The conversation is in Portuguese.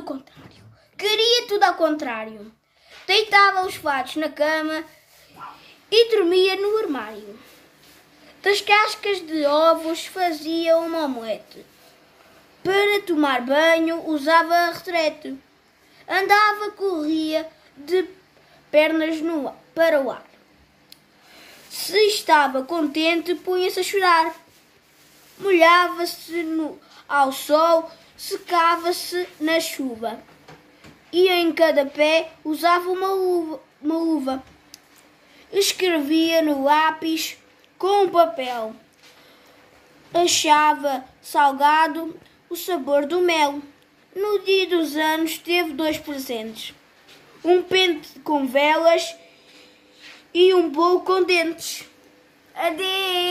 tudo o contrário. Queria tudo ao contrário. Deitava os fatos na cama e dormia no armário. Das cascas de ovos fazia uma omelete. Para tomar banho usava retrete. Andava, corria de pernas no, para o ar. Se estava contente, punha-se a chorar. Molhava-se ao sol, secava-se na chuva. E em cada pé usava uma uva, uma. Escrevia no lápis com papel. Achava salgado o sabor do mel. No dia dos anos teve dois presentes: um pente com velas e um bolo com dentes. Adeus!